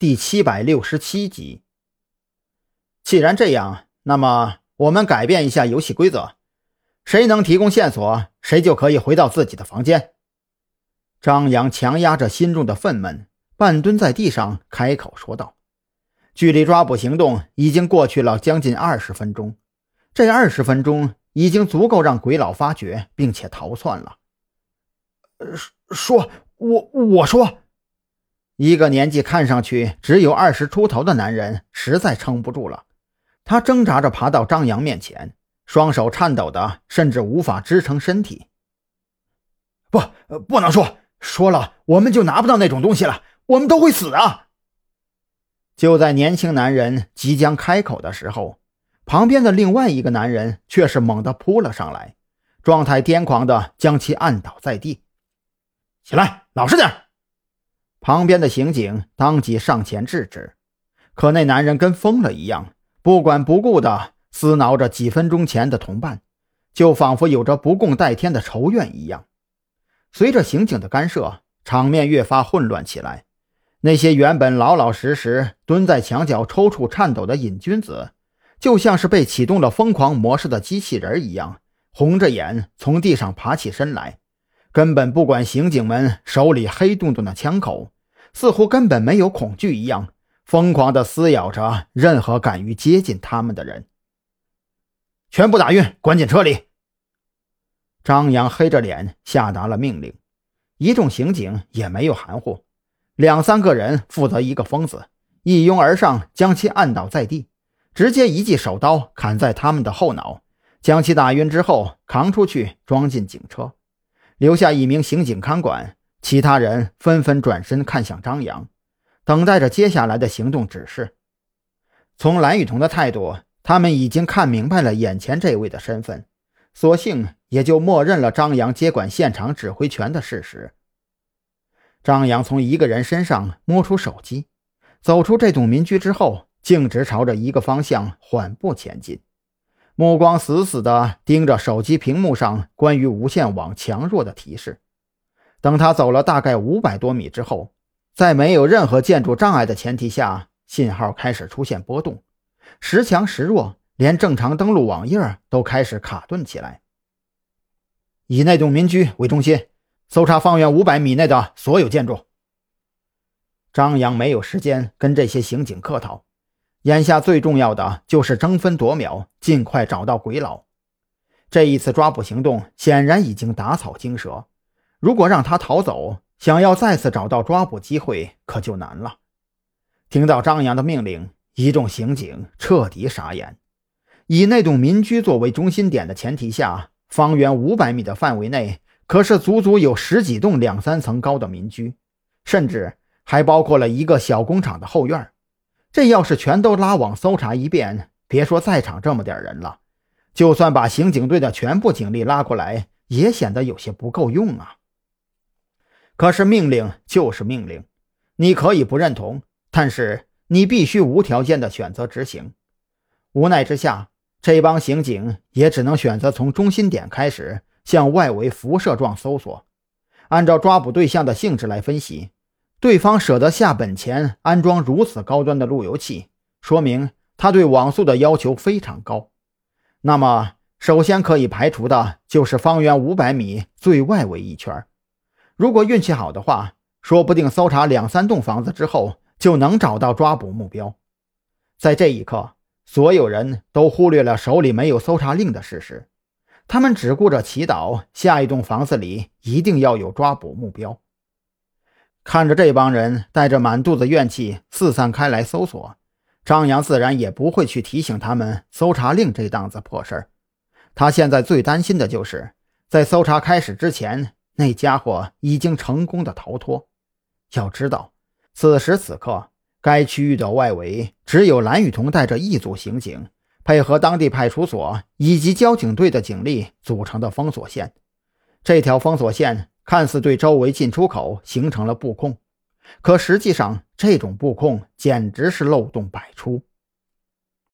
第七百六十七集。既然这样，那么我们改变一下游戏规则，谁能提供线索，谁就可以回到自己的房间。张扬强压着心中的愤懑，半蹲在地上，开口说道：“距离抓捕行动已经过去了将近二十分钟，这二十分钟已经足够让鬼佬发觉并且逃窜了。”说，我我说。一个年纪看上去只有二十出头的男人实在撑不住了，他挣扎着爬到张扬面前，双手颤抖的甚至无法支撑身体。不，不能说，说了我们就拿不到那种东西了，我们都会死啊！就在年轻男人即将开口的时候，旁边的另外一个男人却是猛地扑了上来，状态癫狂的将其按倒在地。起来，老实点！旁边的刑警当即上前制止，可那男人跟疯了一样，不管不顾地撕挠着几分钟前的同伴，就仿佛有着不共戴天的仇怨一样。随着刑警的干涉，场面越发混乱起来。那些原本老老实实蹲在墙角抽搐颤抖的瘾君子，就像是被启动了疯狂模式的机器人一样，红着眼从地上爬起身来。根本不管刑警们手里黑洞洞的枪口，似乎根本没有恐惧一样，疯狂地撕咬着任何敢于接近他们的人。全部打晕，关进车里。张扬黑着脸下达了命令，一众刑警也没有含糊，两三个人负责一个疯子，一拥而上将其按倒在地，直接一记手刀砍在他们的后脑，将其打晕之后扛出去装进警车。留下一名刑警看管，其他人纷纷转身看向张扬，等待着接下来的行动指示。从蓝雨桐的态度，他们已经看明白了眼前这位的身份，索性也就默认了张扬接管现场指挥权的事实。张扬从一个人身上摸出手机，走出这栋民居之后，径直朝着一个方向缓步前进。目光死死地盯着手机屏幕上关于无线网强弱的提示。等他走了大概五百多米之后，在没有任何建筑障碍的前提下，信号开始出现波动，时强时弱，连正常登录网页都开始卡顿起来。以那栋民居为中心，搜查方圆五百米内的所有建筑。张扬没有时间跟这些刑警客套。眼下最重要的就是争分夺秒，尽快找到鬼佬。这一次抓捕行动显然已经打草惊蛇，如果让他逃走，想要再次找到抓捕机会可就难了。听到张扬的命令，一众刑警彻底傻眼。以那栋民居作为中心点的前提下，方圆五百米的范围内可是足足有十几栋两三层高的民居，甚至还包括了一个小工厂的后院。这要是全都拉网搜查一遍，别说在场这么点人了，就算把刑警队的全部警力拉过来，也显得有些不够用啊。可是命令就是命令，你可以不认同，但是你必须无条件的选择执行。无奈之下，这帮刑警也只能选择从中心点开始向外围辐射状搜索，按照抓捕对象的性质来分析。对方舍得下本钱安装如此高端的路由器，说明他对网速的要求非常高。那么，首先可以排除的就是方圆五百米最外围一圈。如果运气好的话，说不定搜查两三栋房子之后就能找到抓捕目标。在这一刻，所有人都忽略了手里没有搜查令的事实，他们只顾着祈祷下一栋房子里一定要有抓捕目标。看着这帮人带着满肚子怨气四散开来搜索，张扬自然也不会去提醒他们搜查令这档子破事儿。他现在最担心的就是在搜查开始之前，那家伙已经成功的逃脱。要知道，此时此刻，该区域的外围只有蓝雨桐带着一组刑警，配合当地派出所以及交警队的警力组成的封锁线。这条封锁线。看似对周围进出口形成了布控，可实际上这种布控简直是漏洞百出。